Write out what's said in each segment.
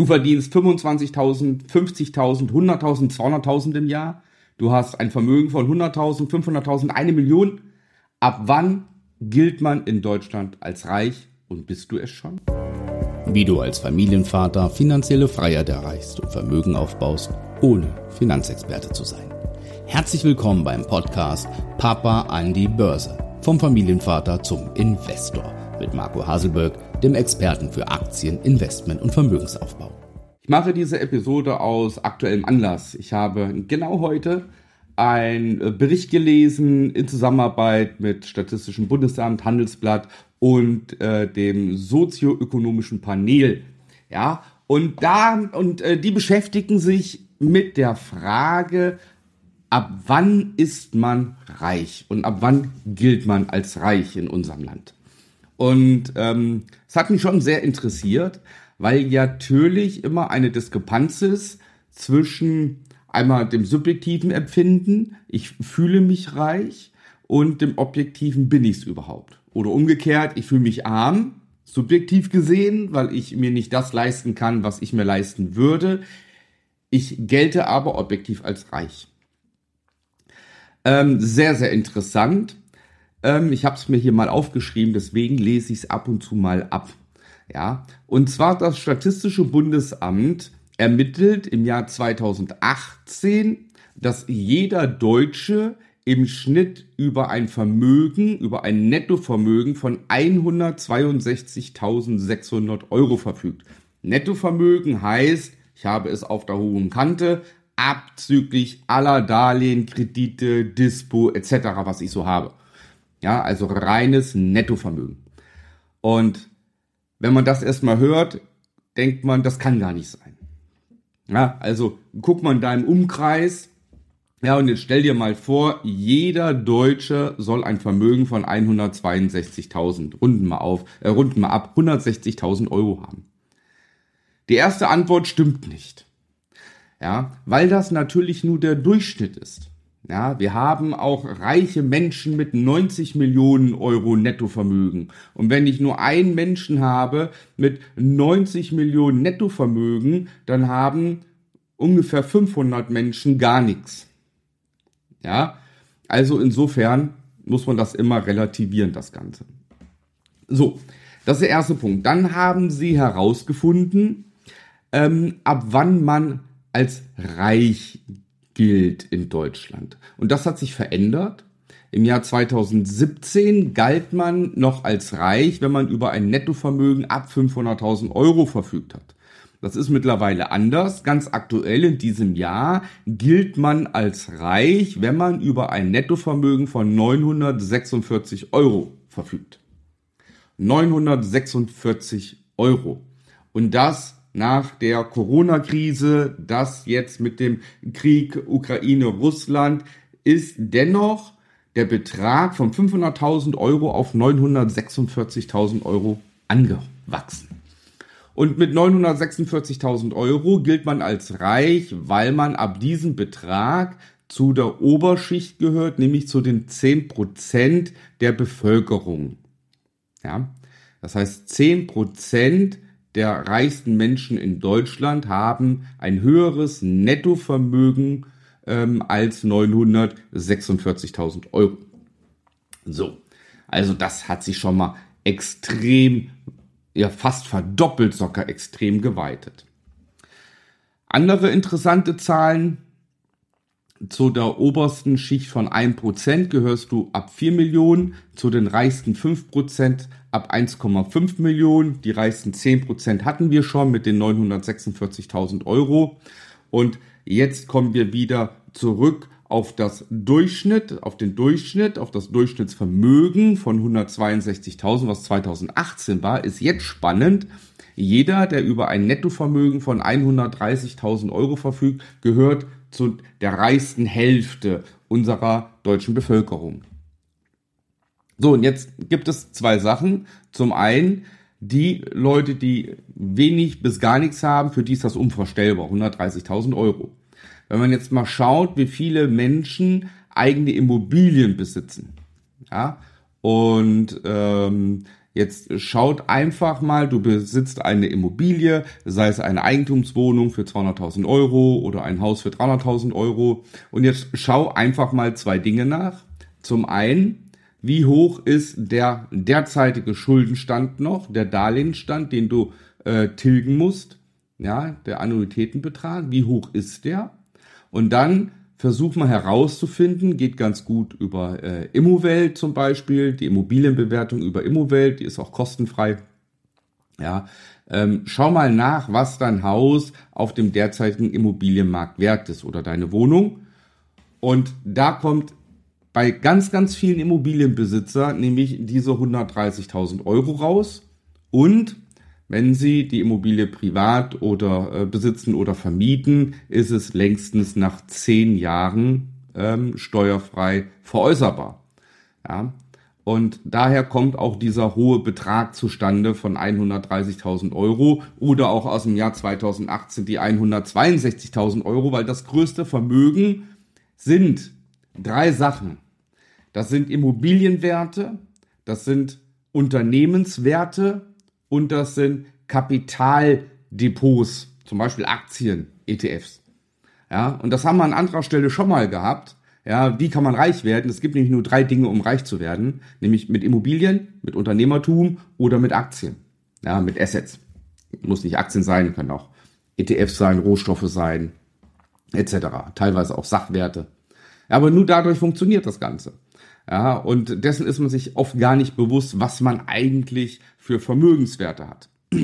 Du verdienst 25.000, 50.000, 100.000, 200.000 im Jahr. Du hast ein Vermögen von 100.000, 500.000, eine Million. Ab wann gilt man in Deutschland als reich und bist du es schon? Wie du als Familienvater finanzielle Freiheit erreichst und Vermögen aufbaust, ohne Finanzexperte zu sein. Herzlich willkommen beim Podcast Papa an die Börse. Vom Familienvater zum Investor mit Marco Haselberg, dem Experten für Aktien, Investment und Vermögensaufbau. Ich mache diese Episode aus aktuellem Anlass. Ich habe genau heute einen Bericht gelesen in Zusammenarbeit mit Statistischem Bundesamt, Handelsblatt und äh, dem sozioökonomischen Panel. Ja, und da und äh, die beschäftigen sich mit der Frage, ab wann ist man reich und ab wann gilt man als reich in unserem Land. Und ähm, es hat mich schon sehr interessiert, weil ja natürlich immer eine Diskrepanz ist zwischen einmal dem subjektiven Empfinden, ich fühle mich reich, und dem objektiven bin ich es überhaupt. Oder umgekehrt, ich fühle mich arm, subjektiv gesehen, weil ich mir nicht das leisten kann, was ich mir leisten würde. Ich gelte aber objektiv als reich. Ähm, sehr, sehr interessant. Ähm, ich habe es mir hier mal aufgeschrieben, deswegen lese ich es ab und zu mal ab. Ja, und zwar das Statistische Bundesamt ermittelt im Jahr 2018, dass jeder Deutsche im Schnitt über ein Vermögen, über ein Nettovermögen von 162.600 Euro verfügt. Nettovermögen heißt, ich habe es auf der hohen Kante, abzüglich aller Darlehen, Kredite, Dispo etc., was ich so habe. Ja, also reines Nettovermögen. Und wenn man das erstmal hört, denkt man, das kann gar nicht sein. Ja, also guck mal in deinem Umkreis. Ja, und jetzt stell dir mal vor, jeder Deutsche soll ein Vermögen von 162.000, runden mal auf, äh, runden mal ab, 160.000 Euro haben. Die erste Antwort stimmt nicht. Ja, weil das natürlich nur der Durchschnitt ist. Ja, wir haben auch reiche Menschen mit 90 Millionen Euro Nettovermögen. Und wenn ich nur einen Menschen habe mit 90 Millionen Nettovermögen, dann haben ungefähr 500 Menschen gar nichts. Ja, also insofern muss man das immer relativieren, das Ganze. So, das ist der erste Punkt. Dann haben sie herausgefunden, ähm, ab wann man als reich gilt in Deutschland. Und das hat sich verändert. Im Jahr 2017 galt man noch als reich, wenn man über ein Nettovermögen ab 500.000 Euro verfügt hat. Das ist mittlerweile anders. Ganz aktuell in diesem Jahr gilt man als reich, wenn man über ein Nettovermögen von 946 Euro verfügt. 946 Euro. Und das nach der Corona-Krise, das jetzt mit dem Krieg Ukraine-Russland, ist dennoch der Betrag von 500.000 Euro auf 946.000 Euro angewachsen. Und mit 946.000 Euro gilt man als reich, weil man ab diesem Betrag zu der Oberschicht gehört, nämlich zu den 10% der Bevölkerung. Ja, das heißt 10% der reichsten Menschen in Deutschland haben ein höheres Nettovermögen ähm, als 946.000 Euro. So, also das hat sich schon mal extrem, ja fast verdoppelt sogar extrem geweitet. Andere interessante Zahlen. Zu der obersten Schicht von 1% gehörst du ab 4 Millionen, zu den reichsten 5% ab 1,5 Millionen. Die reichsten 10% hatten wir schon mit den 946.000 Euro. Und jetzt kommen wir wieder zurück auf das Durchschnitt, auf den Durchschnitt, auf das Durchschnittsvermögen von 162.000, was 2018 war, ist jetzt spannend. Jeder, der über ein Nettovermögen von 130.000 Euro verfügt, gehört zu der reichsten Hälfte unserer deutschen Bevölkerung. So, und jetzt gibt es zwei Sachen. Zum einen, die Leute, die wenig bis gar nichts haben, für die ist das unvorstellbar, 130.000 Euro. Wenn man jetzt mal schaut, wie viele Menschen eigene Immobilien besitzen, ja, und ähm, Jetzt schaut einfach mal, du besitzt eine Immobilie, sei es eine Eigentumswohnung für 200.000 Euro oder ein Haus für 300.000 Euro. Und jetzt schau einfach mal zwei Dinge nach. Zum einen, wie hoch ist der derzeitige Schuldenstand noch, der Darlehensstand, den du äh, tilgen musst, ja, der Annuitätenbetrag, wie hoch ist der? Und dann versuch mal herauszufinden, geht ganz gut über äh, Immowelt zum Beispiel, die Immobilienbewertung über Immowelt, die ist auch kostenfrei. Ja, ähm, schau mal nach, was dein Haus auf dem derzeitigen Immobilienmarkt wert ist oder deine Wohnung. Und da kommt bei ganz, ganz vielen Immobilienbesitzer nämlich diese 130.000 Euro raus. Und wenn Sie die Immobilie privat oder äh, besitzen oder vermieten, ist es längstens nach zehn Jahren ähm, steuerfrei veräußerbar. Ja? Und daher kommt auch dieser hohe Betrag zustande von 130.000 Euro oder auch aus dem Jahr 2018 die 162.000 Euro, weil das größte Vermögen sind drei Sachen. Das sind Immobilienwerte, das sind Unternehmenswerte und das sind Kapitaldepots, zum Beispiel Aktien, ETFs. Ja, und das haben wir an anderer Stelle schon mal gehabt. Ja, wie kann man reich werden? Es gibt nämlich nur drei Dinge, um reich zu werden, nämlich mit Immobilien, mit Unternehmertum oder mit Aktien. Ja, mit Assets. Muss nicht Aktien sein, können auch ETFs sein, Rohstoffe sein, etc. Teilweise auch Sachwerte. Aber nur dadurch funktioniert das Ganze. Ja, und dessen ist man sich oft gar nicht bewusst, was man eigentlich für Vermögenswerte hat.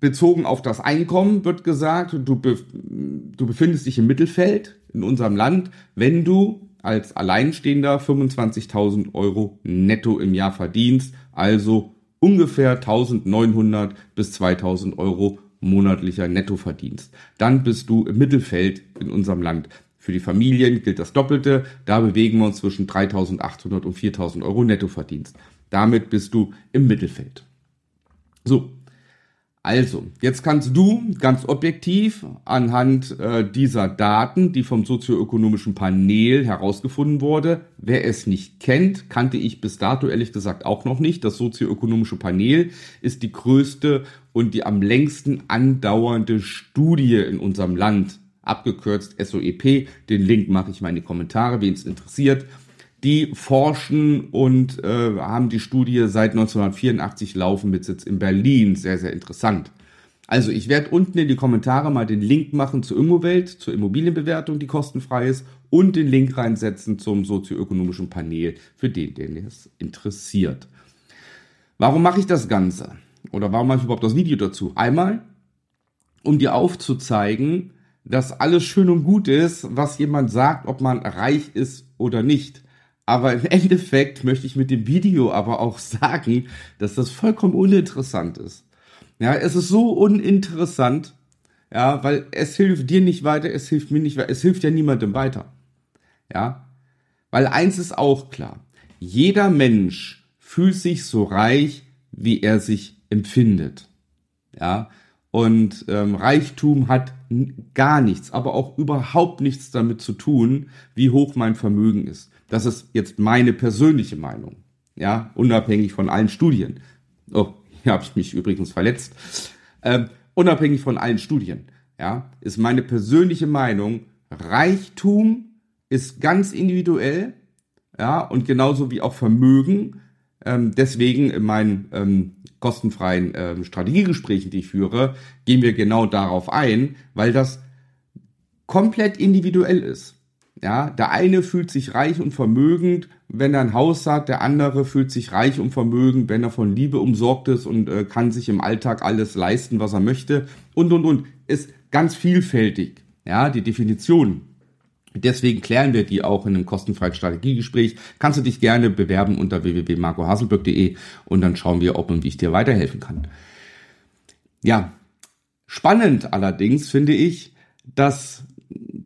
Bezogen auf das Einkommen wird gesagt, du, be du befindest dich im Mittelfeld in unserem Land, wenn du als Alleinstehender 25.000 Euro netto im Jahr verdienst, also ungefähr 1.900 bis 2.000 Euro monatlicher Nettoverdienst. Dann bist du im Mittelfeld in unserem Land. Für die Familien gilt das Doppelte. Da bewegen wir uns zwischen 3.800 und 4.000 Euro Nettoverdienst. Damit bist du im Mittelfeld. So. Also, jetzt kannst du ganz objektiv anhand äh, dieser Daten, die vom sozioökonomischen Panel herausgefunden wurde, wer es nicht kennt, kannte ich bis dato ehrlich gesagt auch noch nicht. Das sozioökonomische Panel ist die größte und die am längsten andauernde Studie in unserem Land abgekürzt SOEP. Den Link mache ich mal in die Kommentare, wen es interessiert. Die forschen und äh, haben die Studie seit 1984 laufen mit Sitz in Berlin. Sehr, sehr interessant. Also ich werde unten in die Kommentare mal den Link machen zur Immowelt, zur Immobilienbewertung, die kostenfrei ist, und den Link reinsetzen zum sozioökonomischen Panel für den, den es interessiert. Warum mache ich das Ganze? Oder warum mache ich überhaupt das Video dazu? Einmal, um dir aufzuzeigen, dass alles schön und gut ist, was jemand sagt, ob man reich ist oder nicht. Aber im Endeffekt möchte ich mit dem Video aber auch sagen, dass das vollkommen uninteressant ist. Ja, es ist so uninteressant, ja, weil es hilft dir nicht weiter, es hilft mir nicht weiter, es hilft ja niemandem weiter. Ja, weil eins ist auch klar. Jeder Mensch fühlt sich so reich, wie er sich empfindet. Ja, und ähm, Reichtum hat gar nichts, aber auch überhaupt nichts damit zu tun, wie hoch mein Vermögen ist. Das ist jetzt meine persönliche Meinung. Ja, unabhängig von allen Studien. Oh, hier habe ich mich übrigens verletzt. Ähm, unabhängig von allen Studien, ja, ist meine persönliche Meinung, Reichtum ist ganz individuell, ja, und genauso wie auch Vermögen. Ähm, deswegen in meinen ähm, kostenfreien äh, Strategiegesprächen, die ich führe, gehen wir genau darauf ein, weil das komplett individuell ist. Ja, der eine fühlt sich reich und vermögend, wenn er ein Haus hat, der andere fühlt sich reich und vermögend, wenn er von Liebe umsorgt ist und äh, kann sich im Alltag alles leisten, was er möchte und und und ist ganz vielfältig. Ja, die Definition Deswegen klären wir die auch in einem kostenfreien Strategiegespräch. Kannst du dich gerne bewerben unter www.marcohaselböck.de und dann schauen wir, ob und wie ich dir weiterhelfen kann. Ja, spannend allerdings finde ich, dass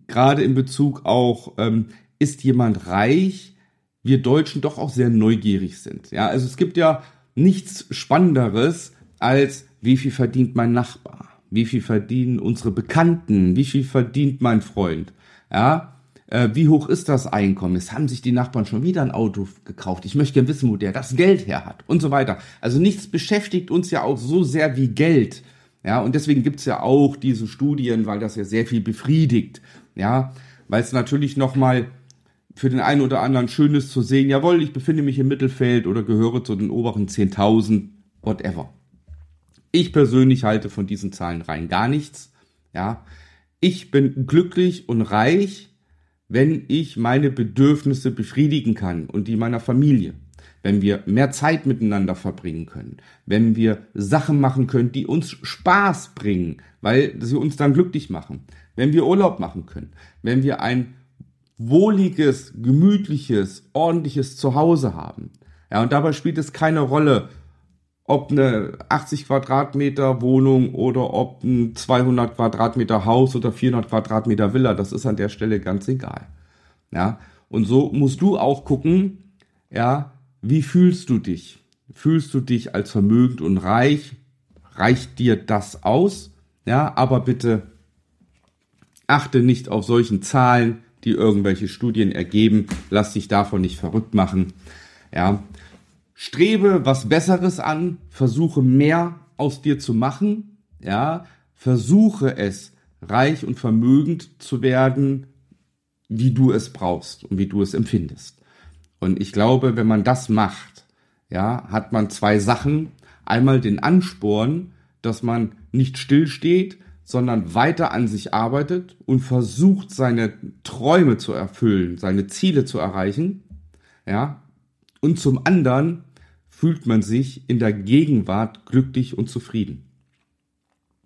gerade in Bezug auch, ähm, ist jemand reich, wir Deutschen doch auch sehr neugierig sind. Ja, also es gibt ja nichts Spannenderes als, wie viel verdient mein Nachbar? Wie viel verdienen unsere Bekannten? Wie viel verdient mein Freund? Ja, Äh, wie hoch ist das Einkommen? Es haben sich die Nachbarn schon wieder ein Auto gekauft. Ich möchte gerne wissen, wo der das Geld her hat und so weiter. Also nichts beschäftigt uns ja auch so sehr wie Geld. Ja, und deswegen gibt's ja auch diese Studien, weil das ja sehr viel befriedigt. Ja, weil es natürlich nochmal für den einen oder anderen schön ist zu sehen, jawohl, ich befinde mich im Mittelfeld oder gehöre zu den oberen 10.000, whatever. Ich persönlich halte von diesen Zahlen rein gar nichts. Ja, ich bin glücklich und reich, wenn ich meine Bedürfnisse befriedigen kann und die meiner Familie. Wenn wir mehr Zeit miteinander verbringen können, wenn wir Sachen machen können, die uns Spaß bringen, weil sie uns dann glücklich machen, wenn wir Urlaub machen können, wenn wir ein wohliges, gemütliches, ordentliches Zuhause haben. Ja, und dabei spielt es keine Rolle, ob eine 80 Quadratmeter Wohnung oder ob ein 200 Quadratmeter Haus oder 400 Quadratmeter Villa, das ist an der Stelle ganz egal. Ja, und so musst du auch gucken, ja, wie fühlst du dich? Fühlst du dich als vermögend und reich? Reicht dir das aus? Ja, aber bitte achte nicht auf solchen Zahlen, die irgendwelche Studien ergeben. Lass dich davon nicht verrückt machen. Ja, strebe was Besseres an, versuche mehr aus dir zu machen, ja, versuche es, reich und vermögend zu werden, wie du es brauchst und wie du es empfindest. Und ich glaube, wenn man das macht, ja, hat man zwei Sachen. Einmal den Ansporn, dass man nicht stillsteht, sondern weiter an sich arbeitet und versucht, seine Träume zu erfüllen, seine Ziele zu erreichen, ja. Und zum anderen fühlt man sich in der Gegenwart glücklich und zufrieden.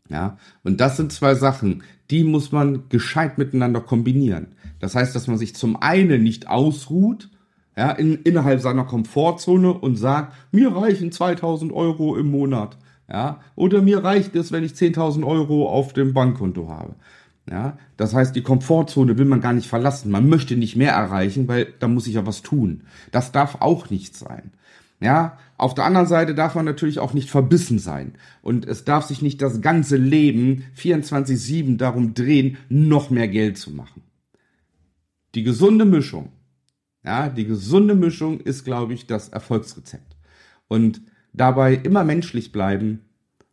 Ja, und das sind zwei Sachen, die muss man gescheit miteinander kombinieren. Das heißt, dass man sich zum einen nicht ausruht, ja, in, innerhalb seiner Komfortzone und sagt, mir reichen 2000 Euro im Monat, ja, oder mir reicht es, wenn ich 10.000 Euro auf dem Bankkonto habe. Ja, das heißt, die Komfortzone will man gar nicht verlassen. Man möchte nicht mehr erreichen, weil da muss ich ja was tun. Das darf auch nicht sein. Ja, auf der anderen Seite darf man natürlich auch nicht verbissen sein. Und es darf sich nicht das ganze Leben 24-7 darum drehen, noch mehr Geld zu machen. Die gesunde Mischung, ja, die gesunde Mischung ist, glaube ich, das Erfolgsrezept. Und dabei immer menschlich bleiben,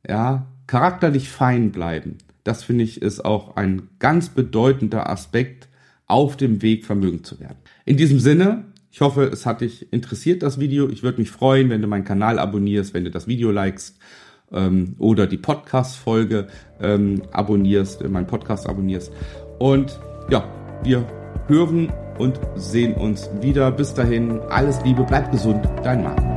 ja, charakterlich fein bleiben. Das finde ich ist auch ein ganz bedeutender Aspekt auf dem Weg vermögend zu werden. In diesem Sinne, ich hoffe, es hat dich interessiert, das Video. Ich würde mich freuen, wenn du meinen Kanal abonnierst, wenn du das Video likest ähm, oder die Podcast-Folge ähm, abonnierst, äh, meinen Podcast abonnierst. Und ja, wir hören und sehen uns wieder. Bis dahin, alles Liebe, bleib gesund, dein Mann.